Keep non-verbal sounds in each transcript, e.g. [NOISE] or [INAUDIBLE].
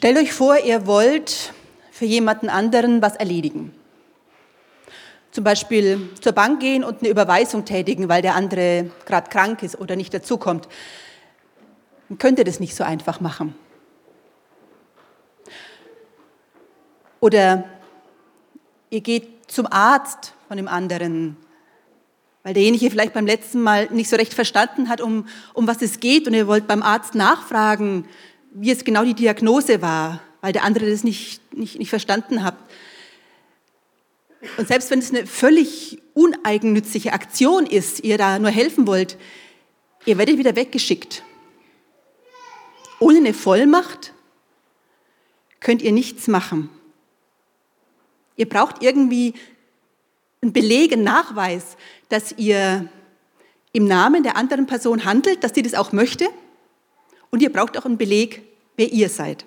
Stellt euch vor, ihr wollt für jemanden anderen was erledigen. Zum Beispiel zur Bank gehen und eine Überweisung tätigen, weil der andere gerade krank ist oder nicht dazukommt. Dann könnt ihr das nicht so einfach machen. Oder ihr geht zum Arzt von dem anderen, weil derjenige vielleicht beim letzten Mal nicht so recht verstanden hat, um, um was es geht und ihr wollt beim Arzt nachfragen, wie es genau die Diagnose war, weil der andere das nicht, nicht, nicht verstanden hat. Und selbst wenn es eine völlig uneigennützige Aktion ist, ihr da nur helfen wollt, ihr werdet wieder weggeschickt. Ohne eine Vollmacht könnt ihr nichts machen. Ihr braucht irgendwie einen Beleg, einen Nachweis, dass ihr im Namen der anderen Person handelt, dass sie das auch möchte. Und ihr braucht auch einen Beleg, wer ihr seid.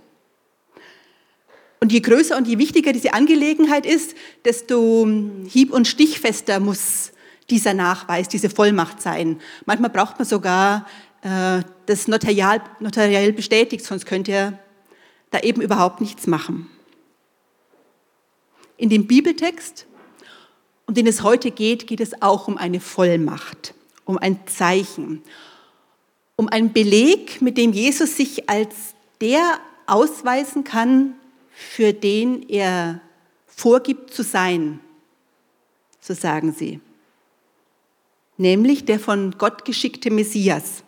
Und je größer und je wichtiger diese Angelegenheit ist, desto hieb- und stichfester muss dieser Nachweis, diese Vollmacht sein. Manchmal braucht man sogar äh, das notarial, notariell bestätigt, sonst könnt ihr da eben überhaupt nichts machen. In dem Bibeltext, um den es heute geht, geht es auch um eine Vollmacht, um ein Zeichen, um einen Beleg, mit dem Jesus sich als der ausweisen kann, für den er vorgibt zu sein, so sagen sie, nämlich der von Gott geschickte Messias.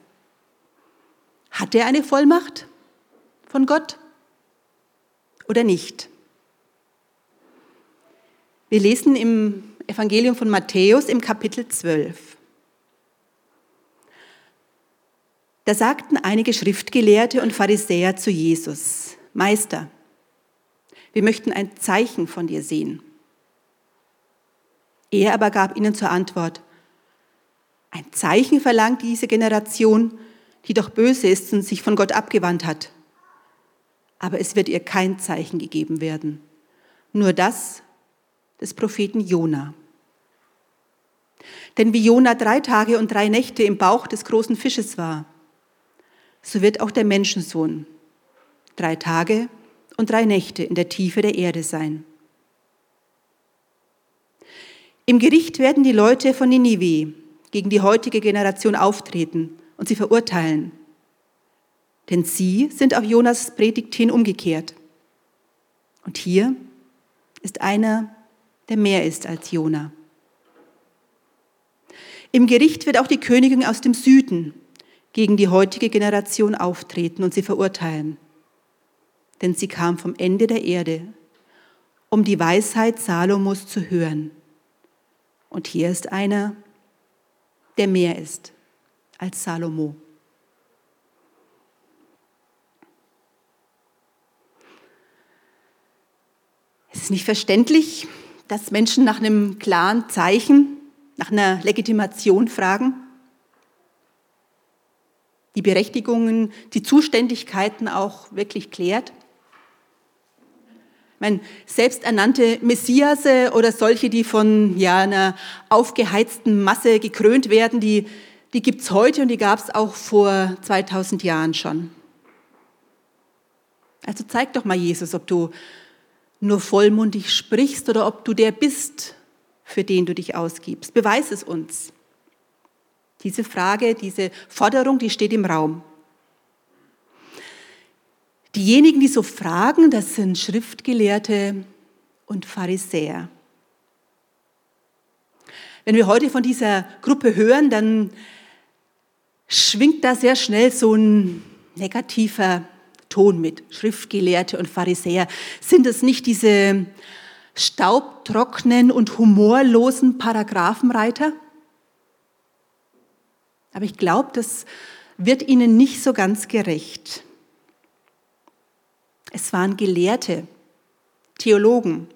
Hat er eine Vollmacht von Gott oder nicht? Wir lesen im Evangelium von Matthäus im Kapitel 12. Da sagten einige Schriftgelehrte und Pharisäer zu Jesus, Meister, wir möchten ein Zeichen von dir sehen. Er aber gab ihnen zur Antwort, ein Zeichen verlangt diese Generation, die doch böse ist und sich von Gott abgewandt hat. Aber es wird ihr kein Zeichen gegeben werden, nur das, des Propheten Jona. Denn wie Jona drei Tage und drei Nächte im Bauch des großen Fisches war, so wird auch der Menschensohn drei Tage und drei Nächte in der Tiefe der Erde sein. Im Gericht werden die Leute von Ninive gegen die heutige Generation auftreten und sie verurteilen. Denn sie sind auf Jonas Predigt hin umgekehrt. Und hier ist einer, der mehr ist als Jona. Im Gericht wird auch die Königin aus dem Süden gegen die heutige Generation auftreten und sie verurteilen. Denn sie kam vom Ende der Erde, um die Weisheit Salomos zu hören. Und hier ist einer, der mehr ist als Salomo. Es ist nicht verständlich, dass Menschen nach einem klaren Zeichen, nach einer Legitimation fragen. Die Berechtigungen, die Zuständigkeiten auch wirklich klärt. Meine, selbsternannte Messiase oder solche, die von ja, einer aufgeheizten Masse gekrönt werden, die, die gibt es heute und die gab es auch vor 2000 Jahren schon. Also zeig doch mal Jesus, ob du nur vollmundig sprichst oder ob du der bist, für den du dich ausgibst. Beweis es uns. Diese Frage, diese Forderung, die steht im Raum. Diejenigen, die so fragen, das sind Schriftgelehrte und Pharisäer. Wenn wir heute von dieser Gruppe hören, dann schwingt da sehr schnell so ein negativer Ton mit. Schriftgelehrte und Pharisäer. Sind es nicht diese staubtrockenen und humorlosen Paragraphenreiter? Aber ich glaube, das wird ihnen nicht so ganz gerecht. Es waren Gelehrte, Theologen,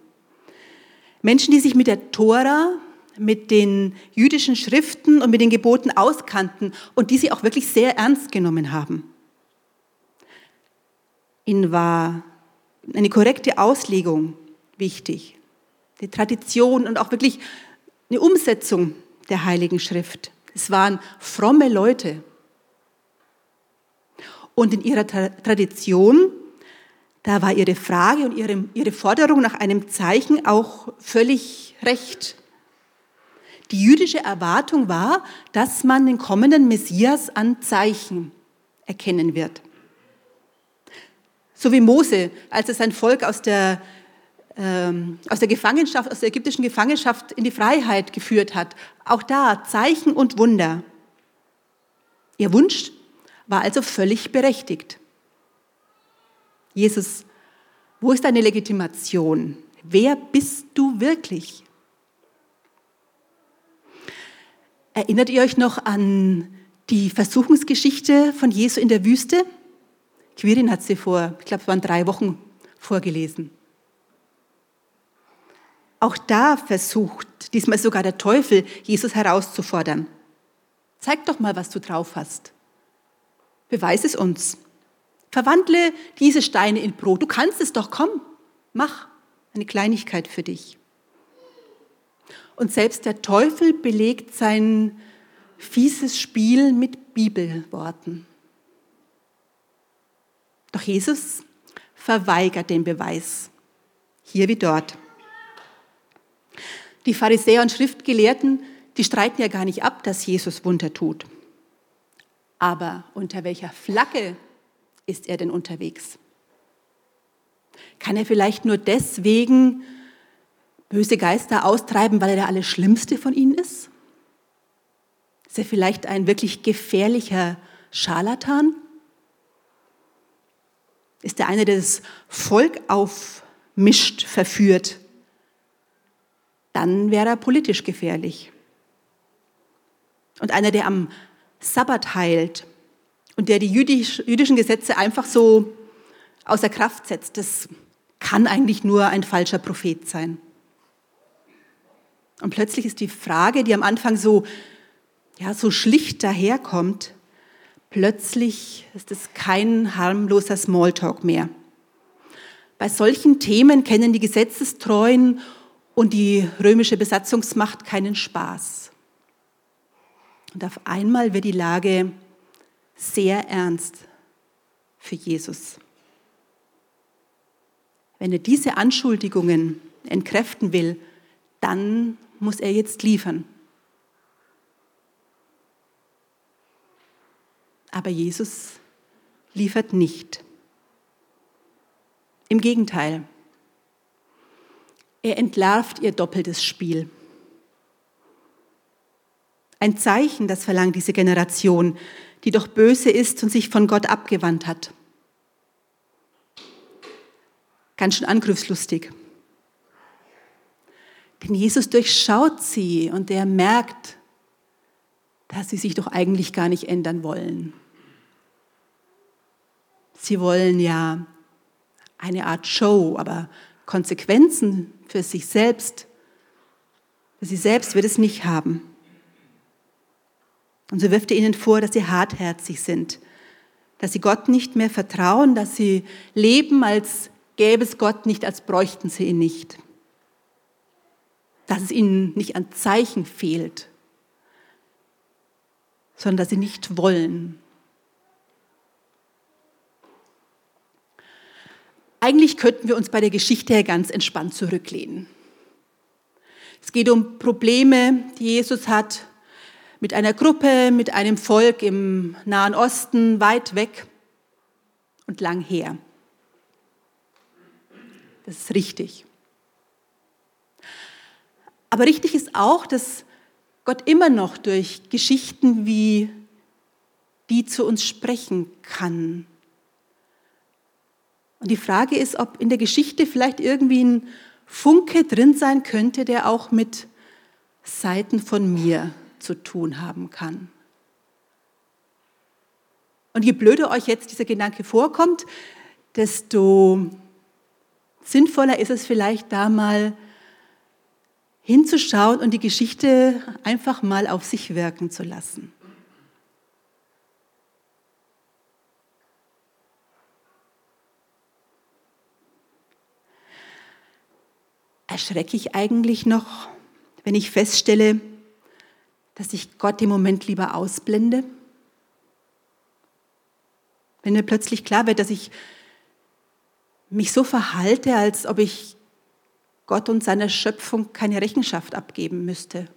Menschen, die sich mit der Tora, mit den jüdischen Schriften und mit den Geboten auskannten und die sie auch wirklich sehr ernst genommen haben. Ihnen war eine korrekte Auslegung wichtig, die Tradition und auch wirklich eine Umsetzung der Heiligen Schrift. Es waren fromme Leute. Und in ihrer Tradition, da war ihre Frage und ihre, ihre Forderung nach einem Zeichen auch völlig recht. Die jüdische Erwartung war, dass man den kommenden Messias an Zeichen erkennen wird. So wie Mose, als er sein Volk aus der, ähm, aus der Gefangenschaft, aus der ägyptischen Gefangenschaft in die Freiheit geführt hat. Auch da Zeichen und Wunder. Ihr Wunsch war also völlig berechtigt. Jesus, wo ist deine Legitimation? Wer bist du wirklich? Erinnert ihr euch noch an die Versuchungsgeschichte von Jesu in der Wüste? Quirin hat sie vor, ich glaube, es waren drei Wochen vorgelesen. Auch da versucht diesmal sogar der Teufel, Jesus herauszufordern. Zeig doch mal, was du drauf hast. Beweis es uns. Verwandle diese Steine in Brot. Du kannst es doch, komm, mach eine Kleinigkeit für dich. Und selbst der Teufel belegt sein fieses Spiel mit Bibelworten. Doch Jesus verweigert den Beweis, hier wie dort. Die Pharisäer und Schriftgelehrten, die streiten ja gar nicht ab, dass Jesus Wunder tut. Aber unter welcher Flagge ist er denn unterwegs? Kann er vielleicht nur deswegen böse Geister austreiben, weil er der Allerschlimmste von ihnen ist? Ist er vielleicht ein wirklich gefährlicher Scharlatan? Ist er einer, der das Volk aufmischt, verführt? Dann wäre er politisch gefährlich. Und einer, der am Sabbat heilt und der die jüdisch, jüdischen Gesetze einfach so außer Kraft setzt, das kann eigentlich nur ein falscher Prophet sein. Und plötzlich ist die Frage, die am Anfang so, ja, so schlicht daherkommt, plötzlich ist es kein harmloser Smalltalk mehr. Bei solchen Themen kennen die Gesetzestreuen und die römische Besatzungsmacht keinen Spaß. Und auf einmal wird die Lage sehr ernst für Jesus. Wenn er diese Anschuldigungen entkräften will, dann muss er jetzt liefern. Aber Jesus liefert nicht. Im Gegenteil, er entlarvt ihr doppeltes Spiel. Ein Zeichen, das verlangt diese Generation, die doch böse ist und sich von Gott abgewandt hat. Ganz schön angriffslustig. Denn Jesus durchschaut sie und er merkt, dass sie sich doch eigentlich gar nicht ändern wollen. Sie wollen ja eine Art Show, aber Konsequenzen für sich selbst, für sie selbst wird es nicht haben. Und so wirft er ihnen vor, dass sie hartherzig sind, dass sie Gott nicht mehr vertrauen, dass sie leben, als gäbe es Gott nicht, als bräuchten sie ihn nicht. Dass es ihnen nicht an Zeichen fehlt, sondern dass sie nicht wollen. Eigentlich könnten wir uns bei der Geschichte ganz entspannt zurücklehnen. Es geht um Probleme, die Jesus hat mit einer Gruppe, mit einem Volk im Nahen Osten, weit weg und lang her. Das ist richtig. Aber richtig ist auch, dass Gott immer noch durch Geschichten wie die zu uns sprechen kann. Und die Frage ist, ob in der Geschichte vielleicht irgendwie ein Funke drin sein könnte, der auch mit Seiten von mir zu tun haben kann. Und je blöder euch jetzt dieser Gedanke vorkommt, desto sinnvoller ist es vielleicht da mal hinzuschauen und die Geschichte einfach mal auf sich wirken zu lassen. Erschrecke ich eigentlich noch, wenn ich feststelle, dass ich Gott im Moment lieber ausblende? Wenn mir plötzlich klar wird, dass ich mich so verhalte, als ob ich Gott und seiner Schöpfung keine Rechenschaft abgeben müsste.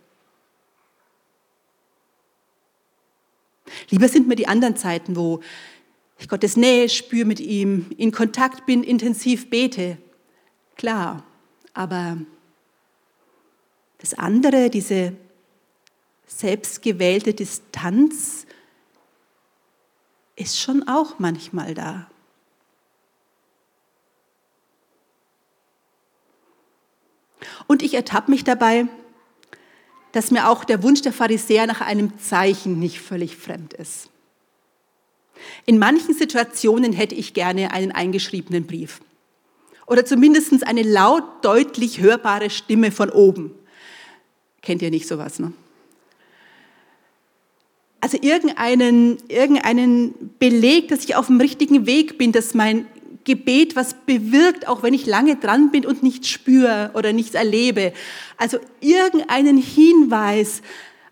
Lieber sind mir die anderen Zeiten, wo ich Gottes Nähe spüre mit ihm, in Kontakt bin, intensiv bete. Klar, aber das andere, diese selbstgewählte Distanz, ist schon auch manchmal da. Und ich ertappe mich dabei, dass mir auch der Wunsch der Pharisäer nach einem Zeichen nicht völlig fremd ist. In manchen Situationen hätte ich gerne einen eingeschriebenen Brief oder zumindest eine laut, deutlich hörbare Stimme von oben. Kennt ihr nicht sowas, ne? Also irgendeinen, irgendeinen Beleg, dass ich auf dem richtigen Weg bin, dass mein Gebet was bewirkt, auch wenn ich lange dran bin und nichts spüre oder nichts erlebe. Also irgendeinen Hinweis,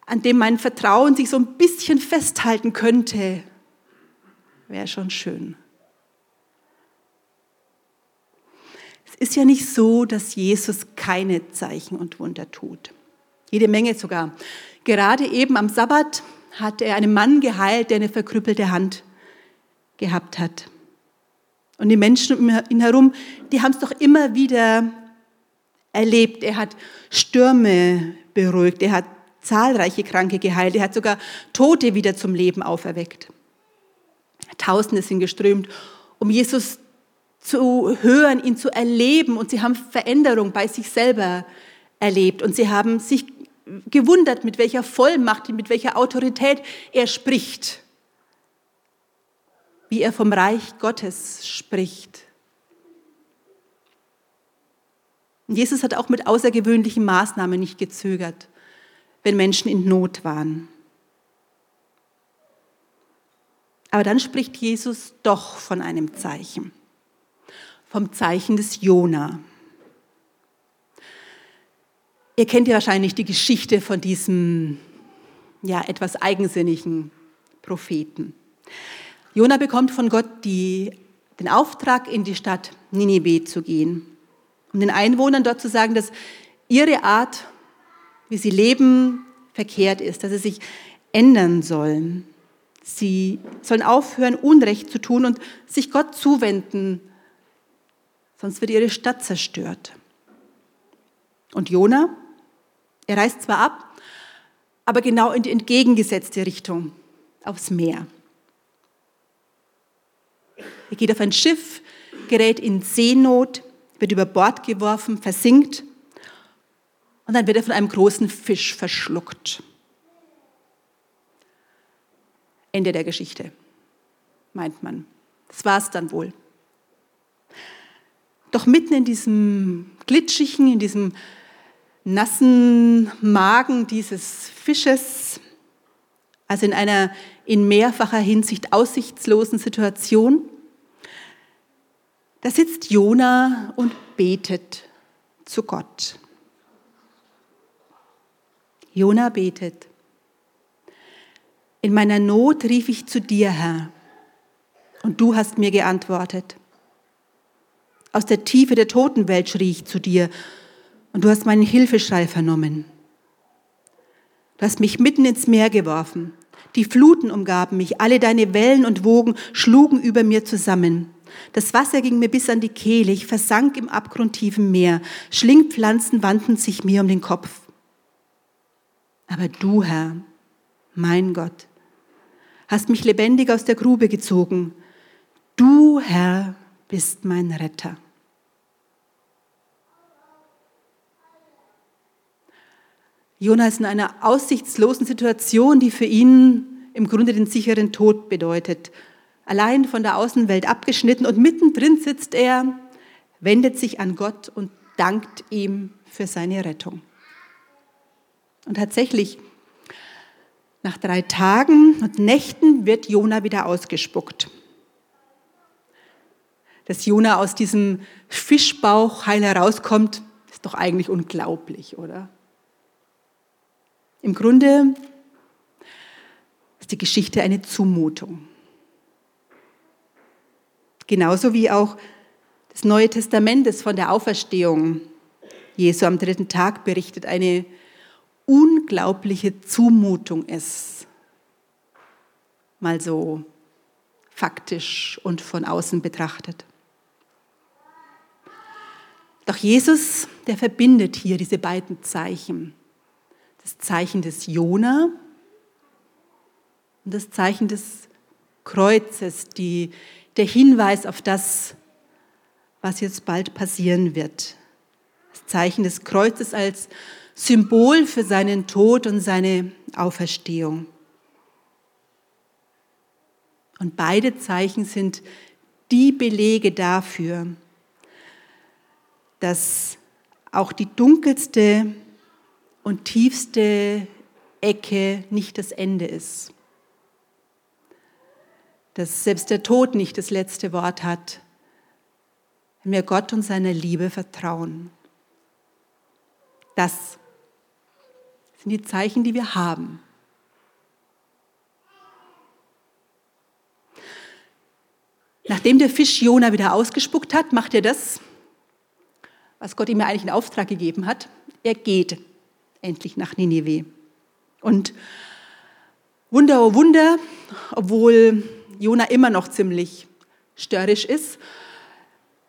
an dem mein Vertrauen sich so ein bisschen festhalten könnte, wäre schon schön. Es ist ja nicht so, dass Jesus keine Zeichen und Wunder tut. Jede Menge sogar. Gerade eben am Sabbat hat er einen Mann geheilt, der eine verkrüppelte Hand gehabt hat. Und die Menschen um ihn herum, die haben es doch immer wieder erlebt. Er hat Stürme beruhigt, er hat zahlreiche Kranke geheilt, er hat sogar Tote wieder zum Leben auferweckt. Tausende sind geströmt, um Jesus zu hören, ihn zu erleben und sie haben Veränderung bei sich selber erlebt und sie haben sich gewundert, mit welcher Vollmacht, mit welcher Autorität er spricht wie er vom Reich Gottes spricht. Und Jesus hat auch mit außergewöhnlichen Maßnahmen nicht gezögert, wenn Menschen in Not waren. Aber dann spricht Jesus doch von einem Zeichen, vom Zeichen des Jona. Ihr kennt ja wahrscheinlich die Geschichte von diesem ja etwas eigensinnigen Propheten. Jona bekommt von Gott die, den Auftrag, in die Stadt Ninive zu gehen, um den Einwohnern dort zu sagen, dass ihre Art, wie sie leben, verkehrt ist, dass sie sich ändern sollen. Sie sollen aufhören, Unrecht zu tun und sich Gott zuwenden, sonst wird ihre Stadt zerstört. Und Jona, er reist zwar ab, aber genau in die entgegengesetzte Richtung, aufs Meer. Er geht auf ein Schiff, gerät in Seenot, wird über Bord geworfen, versinkt und dann wird er von einem großen Fisch verschluckt. Ende der Geschichte, meint man. Das war es dann wohl. Doch mitten in diesem glitschigen, in diesem nassen Magen dieses Fisches, also in einer in mehrfacher Hinsicht aussichtslosen Situation, da sitzt Jona und betet zu Gott. Jona betet. In meiner Not rief ich zu dir, Herr, und du hast mir geantwortet. Aus der Tiefe der Totenwelt schrie ich zu dir, und du hast meinen Hilfeschrei vernommen. Du hast mich mitten ins Meer geworfen. Die Fluten umgaben mich, alle deine Wellen und Wogen schlugen über mir zusammen. Das Wasser ging mir bis an die Kehle, ich versank im abgrundtiefen Meer, Schlingpflanzen wandten sich mir um den Kopf. Aber du, Herr, mein Gott, hast mich lebendig aus der Grube gezogen. Du, Herr, bist mein Retter. Jonas in einer aussichtslosen Situation, die für ihn im Grunde den sicheren Tod bedeutet allein von der Außenwelt abgeschnitten und mittendrin sitzt er, wendet sich an Gott und dankt ihm für seine Rettung. Und tatsächlich, nach drei Tagen und Nächten wird Jona wieder ausgespuckt. Dass Jona aus diesem Fischbauch heil herauskommt, ist doch eigentlich unglaublich, oder? Im Grunde ist die Geschichte eine Zumutung. Genauso wie auch des Neuen Testamentes von der Auferstehung Jesu am dritten Tag berichtet, eine unglaubliche Zumutung ist. Mal so faktisch und von außen betrachtet. Doch Jesus, der verbindet hier diese beiden Zeichen. Das Zeichen des Jona und das Zeichen des Kreuzes, die, der Hinweis auf das, was jetzt bald passieren wird. Das Zeichen des Kreuzes als Symbol für seinen Tod und seine Auferstehung. Und beide Zeichen sind die Belege dafür, dass auch die dunkelste und tiefste Ecke nicht das Ende ist. Dass selbst der Tod nicht das letzte Wort hat, wenn wir Gott und seiner Liebe vertrauen. Das sind die Zeichen, die wir haben. Nachdem der Fisch Jona wieder ausgespuckt hat, macht er das, was Gott ihm eigentlich in Auftrag gegeben hat. Er geht endlich nach Ninive. Und Wunder, oh Wunder, obwohl Jona immer noch ziemlich störrisch ist,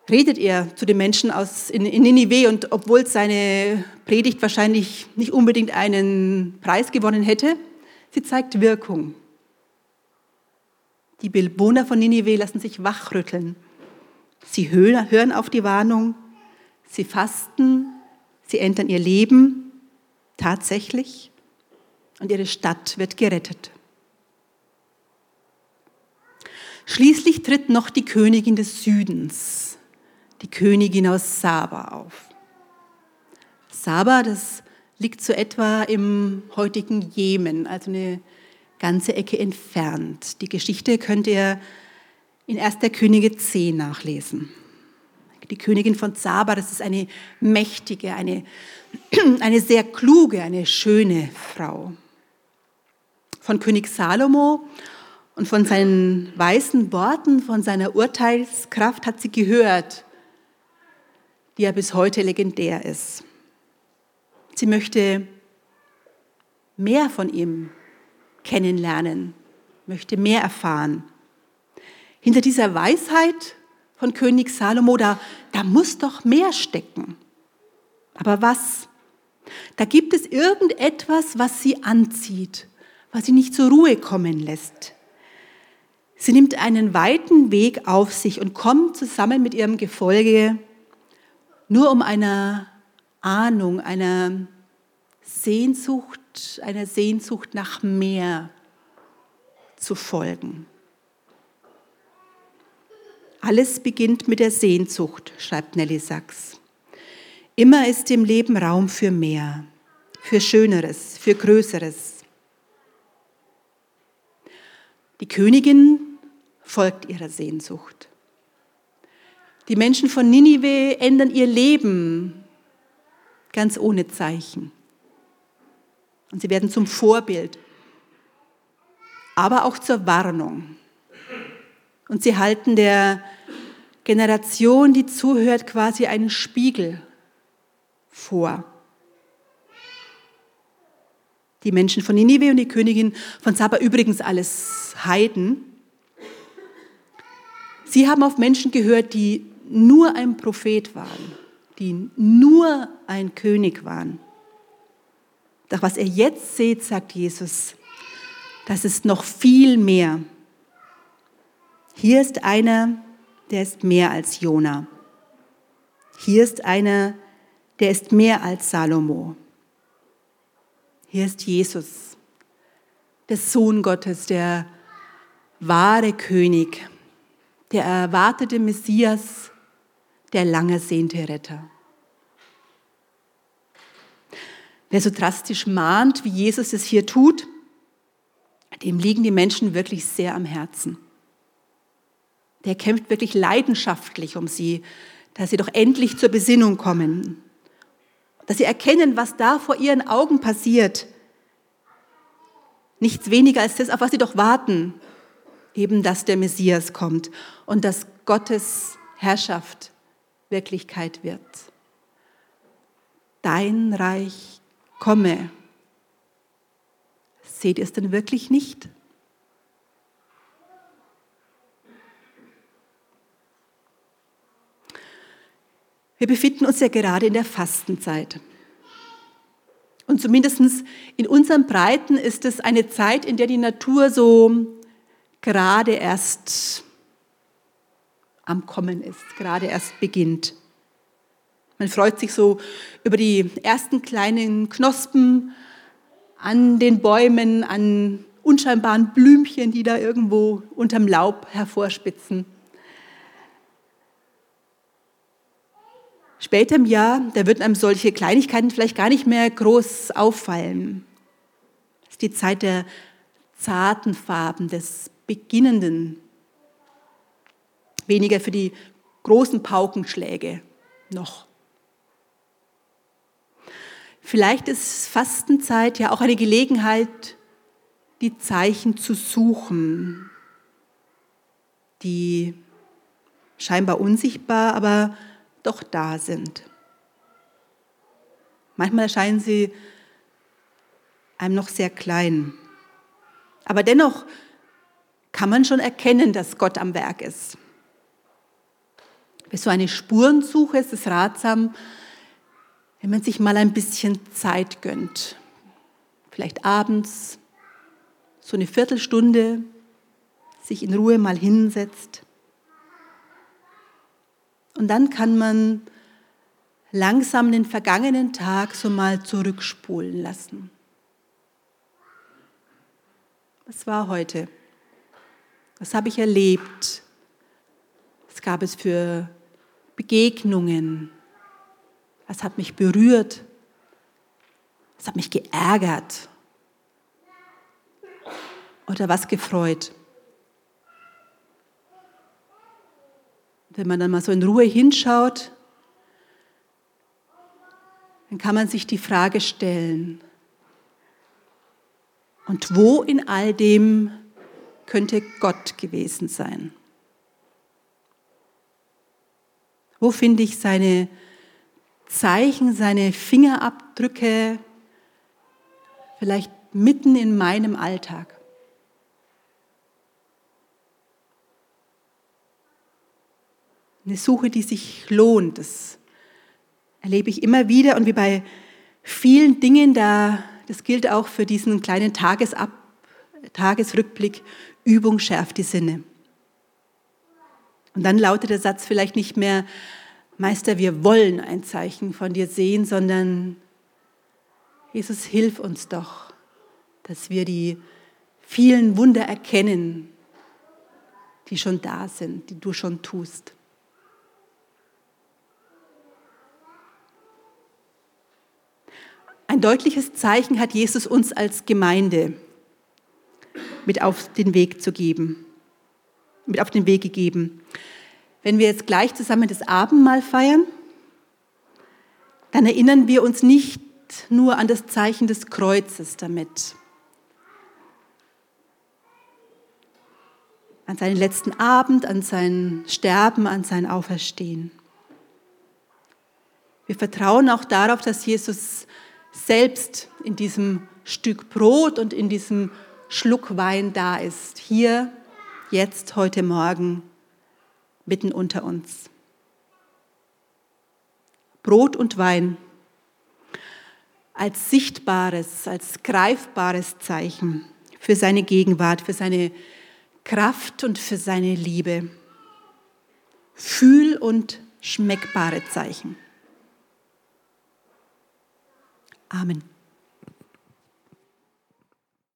redet er zu den Menschen aus in, in Ninive und obwohl seine Predigt wahrscheinlich nicht unbedingt einen Preis gewonnen hätte, sie zeigt Wirkung. Die Bewohner von Ninive lassen sich wachrütteln. Sie hören auf die Warnung, sie fasten, sie ändern ihr Leben tatsächlich und ihre Stadt wird gerettet. Schließlich tritt noch die Königin des Südens, die Königin aus Saba auf. Saba, das liegt so etwa im heutigen Jemen, also eine ganze Ecke entfernt. Die Geschichte könnt ihr in 1. Könige 10 nachlesen. Die Königin von Saba, das ist eine mächtige, eine, [CLEARS THROAT] eine sehr kluge, eine schöne Frau. Von König Salomo und von seinen weisen Worten, von seiner Urteilskraft hat sie gehört die ja bis heute legendär ist. Sie möchte mehr von ihm kennenlernen, möchte mehr erfahren. Hinter dieser Weisheit von König Salomo, da, da muss doch mehr stecken. Aber was? Da gibt es irgendetwas, was sie anzieht, was sie nicht zur Ruhe kommen lässt. Sie nimmt einen weiten Weg auf sich und kommt zusammen mit ihrem Gefolge nur um einer Ahnung, einer Sehnsucht, einer Sehnsucht nach mehr zu folgen. Alles beginnt mit der Sehnsucht, schreibt Nelly Sachs. Immer ist im Leben Raum für mehr, für Schöneres, für Größeres. Die Königin folgt ihrer Sehnsucht. Die Menschen von Ninive ändern ihr Leben ganz ohne Zeichen. Und sie werden zum Vorbild, aber auch zur Warnung. Und sie halten der Generation, die zuhört, quasi einen Spiegel vor. Die Menschen von Ninive und die Königin von Saba, übrigens alles Heiden, sie haben auf Menschen gehört, die nur ein Prophet waren, die nur ein König waren. Doch was ihr jetzt seht, sagt Jesus, das ist noch viel mehr. Hier ist einer, der ist mehr als Jona. Hier ist einer, der ist mehr als Salomo. Hier ist Jesus, der Sohn Gottes, der wahre König, der erwartete Messias, der lange sehnte Retter. Wer so drastisch mahnt, wie Jesus es hier tut, dem liegen die Menschen wirklich sehr am Herzen. Der kämpft wirklich leidenschaftlich um sie, dass sie doch endlich zur Besinnung kommen, dass sie erkennen, was da vor ihren Augen passiert. Nichts weniger als das, auf was sie doch warten, eben dass der Messias kommt und dass Gottes Herrschaft Wirklichkeit wird. Dein Reich komme. Seht ihr es denn wirklich nicht? Wir befinden uns ja gerade in der Fastenzeit. Und zumindest in unseren Breiten ist es eine Zeit, in der die Natur so gerade erst am Kommen ist, gerade erst beginnt. Man freut sich so über die ersten kleinen Knospen an den Bäumen, an unscheinbaren Blümchen, die da irgendwo unterm Laub hervorspitzen. Später im Jahr, da würden einem solche Kleinigkeiten vielleicht gar nicht mehr groß auffallen. Das ist die Zeit der zarten Farben, des Beginnenden. Weniger für die großen Paukenschläge noch. Vielleicht ist Fastenzeit ja auch eine Gelegenheit, die Zeichen zu suchen, die scheinbar unsichtbar, aber doch da sind. Manchmal erscheinen sie einem noch sehr klein. Aber dennoch kann man schon erkennen, dass Gott am Werk ist. Für so eine Spurensuche ist es ratsam, wenn man sich mal ein bisschen Zeit gönnt. Vielleicht abends so eine Viertelstunde sich in Ruhe mal hinsetzt und dann kann man langsam den vergangenen Tag so mal zurückspulen lassen. Was war heute? Was habe ich erlebt? Was gab es für Begegnungen? Was hat mich berührt? Was hat mich geärgert? Oder was gefreut? Wenn man dann mal so in Ruhe hinschaut, dann kann man sich die Frage stellen, und wo in all dem könnte Gott gewesen sein? Wo finde ich seine Zeichen, seine Fingerabdrücke, vielleicht mitten in meinem Alltag? Eine Suche, die sich lohnt. Das erlebe ich immer wieder und wie bei vielen Dingen, da, das gilt auch für diesen kleinen Tagesab, Tagesrückblick, Übung schärft die Sinne. Und dann lautet der Satz vielleicht nicht mehr, Meister, wir wollen ein Zeichen von dir sehen, sondern Jesus, hilf uns doch, dass wir die vielen Wunder erkennen, die schon da sind, die du schon tust. Ein deutliches Zeichen hat Jesus uns als Gemeinde mit auf den Weg zu geben, mit auf den Weg gegeben. Wenn wir jetzt gleich zusammen das Abendmahl feiern, dann erinnern wir uns nicht nur an das Zeichen des Kreuzes damit, an seinen letzten Abend, an sein Sterben, an sein Auferstehen. Wir vertrauen auch darauf, dass Jesus selbst in diesem Stück Brot und in diesem Schluck Wein da ist. Hier, jetzt, heute Morgen, mitten unter uns. Brot und Wein als sichtbares, als greifbares Zeichen für seine Gegenwart, für seine Kraft und für seine Liebe. Fühl- und schmeckbare Zeichen. Amen.